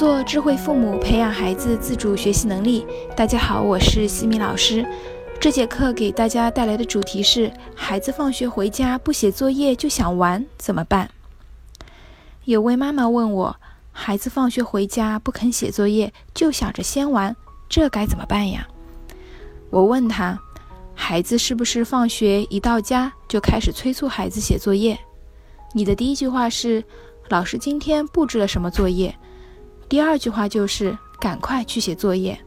做智慧父母，培养孩子自主学习能力。大家好，我是西米老师。这节课给大家带来的主题是：孩子放学回家不写作业就想玩，怎么办？有位妈妈问我，孩子放学回家不肯写作业，就想着先玩，这该怎么办呀？我问她，孩子是不是放学一到家就开始催促孩子写作业？你的第一句话是：老师今天布置了什么作业？第二句话就是赶快去写作业。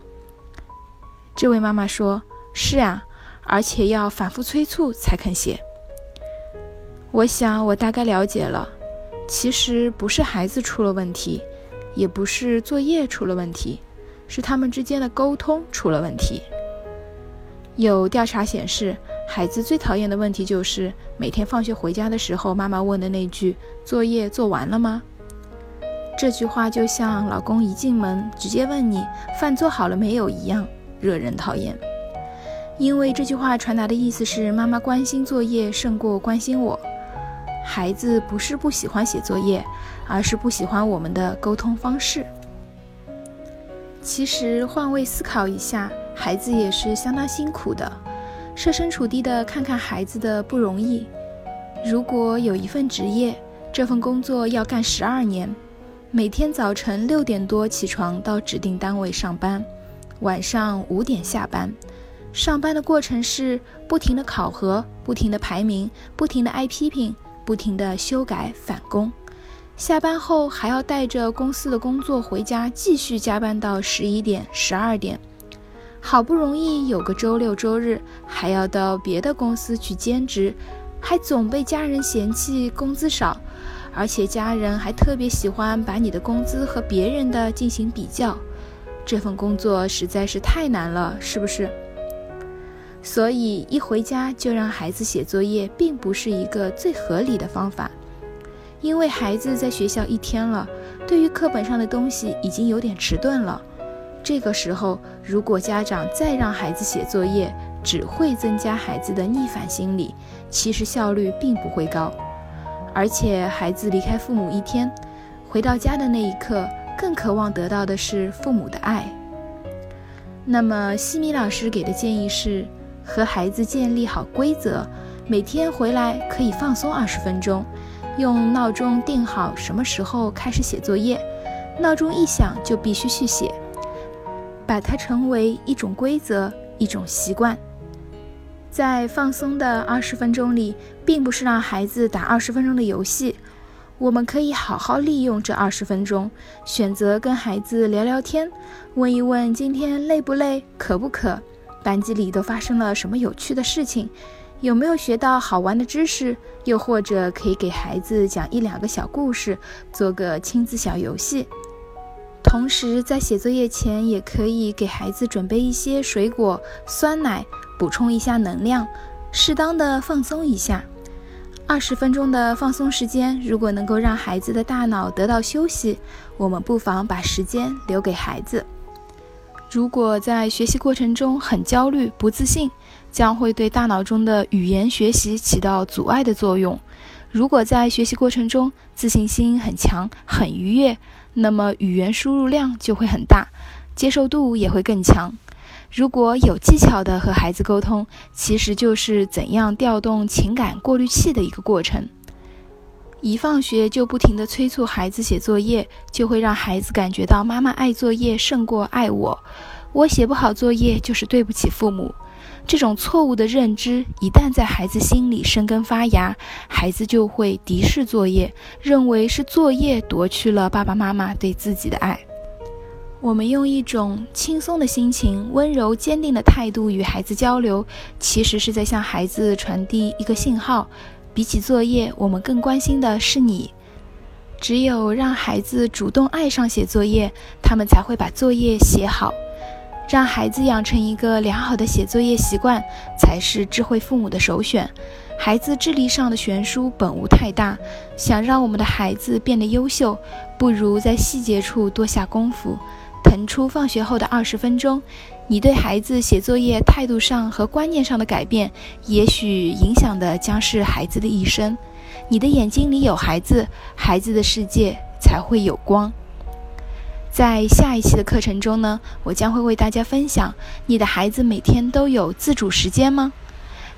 这位妈妈说：“是啊，而且要反复催促才肯写。”我想我大概了解了，其实不是孩子出了问题，也不是作业出了问题，是他们之间的沟通出了问题。有调查显示，孩子最讨厌的问题就是每天放学回家的时候，妈妈问的那句：“作业做完了吗？”这句话就像老公一进门直接问你饭做好了没有一样，惹人讨厌。因为这句话传达的意思是妈妈关心作业胜过关心我。孩子不是不喜欢写作业，而是不喜欢我们的沟通方式。其实换位思考一下，孩子也是相当辛苦的。设身处地的看看孩子的不容易。如果有一份职业，这份工作要干十二年。每天早晨六点多起床到指定单位上班，晚上五点下班。上班的过程是不停的考核、不停的排名、不停的挨批评、不停的修改返工。下班后还要带着公司的工作回家，继续加班到十一点、十二点。好不容易有个周六周日，还要到别的公司去兼职，还总被家人嫌弃工资少。而且家人还特别喜欢把你的工资和别人的进行比较，这份工作实在是太难了，是不是？所以一回家就让孩子写作业，并不是一个最合理的方法，因为孩子在学校一天了，对于课本上的东西已经有点迟钝了。这个时候，如果家长再让孩子写作业，只会增加孩子的逆反心理，其实效率并不会高。而且孩子离开父母一天，回到家的那一刻，更渴望得到的是父母的爱。那么西米老师给的建议是，和孩子建立好规则，每天回来可以放松二十分钟，用闹钟定好什么时候开始写作业，闹钟一响就必须去写，把它成为一种规则，一种习惯。在放松的二十分钟里，并不是让孩子打二十分钟的游戏，我们可以好好利用这二十分钟，选择跟孩子聊聊天，问一问今天累不累，渴不渴，班级里都发生了什么有趣的事情，有没有学到好玩的知识，又或者可以给孩子讲一两个小故事，做个亲子小游戏。同时，在写作业前，也可以给孩子准备一些水果、酸奶，补充一下能量，适当的放松一下。二十分钟的放松时间，如果能够让孩子的大脑得到休息，我们不妨把时间留给孩子。如果在学习过程中很焦虑、不自信，将会对大脑中的语言学习起到阻碍的作用。如果在学习过程中自信心很强、很愉悦，那么语言输入量就会很大，接受度也会更强。如果有技巧的和孩子沟通，其实就是怎样调动情感过滤器的一个过程。一放学就不停地催促孩子写作业，就会让孩子感觉到妈妈爱作业胜过爱我，我写不好作业就是对不起父母。这种错误的认知一旦在孩子心里生根发芽，孩子就会敌视作业，认为是作业夺去了爸爸妈妈对自己的爱。我们用一种轻松的心情、温柔坚定的态度与孩子交流，其实是在向孩子传递一个信号：比起作业，我们更关心的是你。只有让孩子主动爱上写作业，他们才会把作业写好。让孩子养成一个良好的写作业习惯，才是智慧父母的首选。孩子智力上的悬殊本无太大，想让我们的孩子变得优秀，不如在细节处多下功夫。腾出放学后的二十分钟，你对孩子写作业态度上和观念上的改变，也许影响的将是孩子的一生。你的眼睛里有孩子，孩子的世界才会有光。在下一期的课程中呢，我将会为大家分享：你的孩子每天都有自主时间吗？